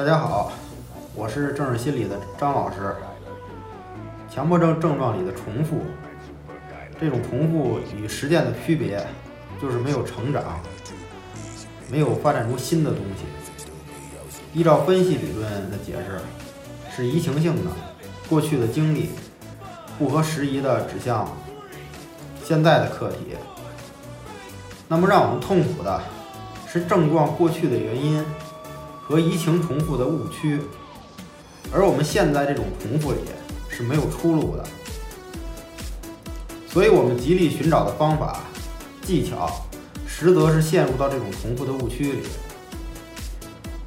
大家好，我是政治心理的张老师。强迫症症状里的重复，这种重复与实践的区别，就是没有成长，没有发展出新的东西。依照分析理论的解释，是移情性的，过去的经历不合时宜的指向现在的课题。那么让我们痛苦的是症状过去的原因和移情重复的误区，而我们现在这种重复里。是没有出路的，所以我们极力寻找的方法、技巧，实则是陷入到这种重复的误区里。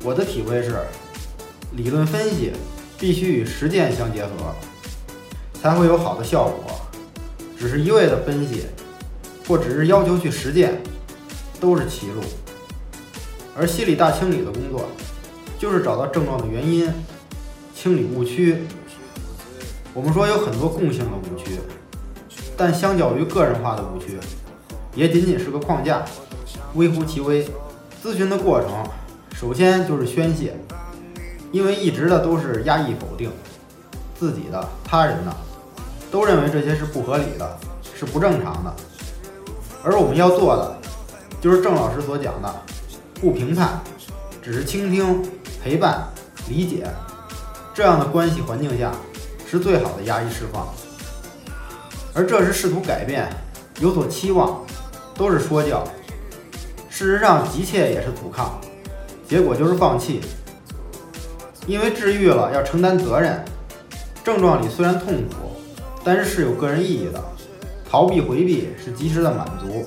我的体会是，理论分析必须与实践相结合，才会有好的效果。只是一味的分析，或只是要求去实践，都是歧路。而心理大清理的工作，就是找到症状的原因，清理误区。我们说有很多共性的误区，但相较于个人化的误区，也仅仅是个框架，微乎其微。咨询的过程，首先就是宣泄，因为一直的都是压抑否定，自己的、他人的，都认为这些是不合理的，是不正常的。而我们要做的，就是郑老师所讲的，不评判，只是倾听、陪伴、理解，这样的关系环境下。是最好的压抑释放，而这是试图改变，有所期望，都是说教。事实上，急切也是阻抗，结果就是放弃。因为治愈了要承担责任，症状里虽然痛苦，但是是有个人意义的。逃避回避是及时的满足。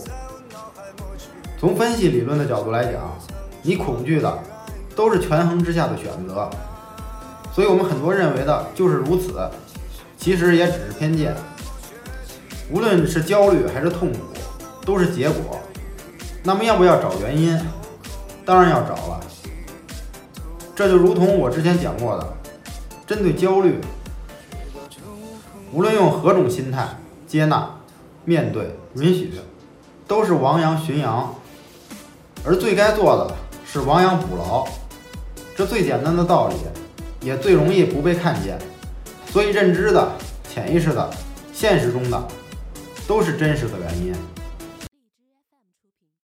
从分析理论的角度来讲，你恐惧的都是权衡之下的选择。所以我们很多认为的就是如此，其实也只是偏见。无论是焦虑还是痛苦，都是结果。那么要不要找原因？当然要找了。这就如同我之前讲过的，针对焦虑，无论用何种心态接纳、面对、允许，都是亡羊寻羊。而最该做的是亡羊补牢。这最简单的道理。也最容易不被看见，所以认知的、潜意识的、现实中的，都是真实的原因。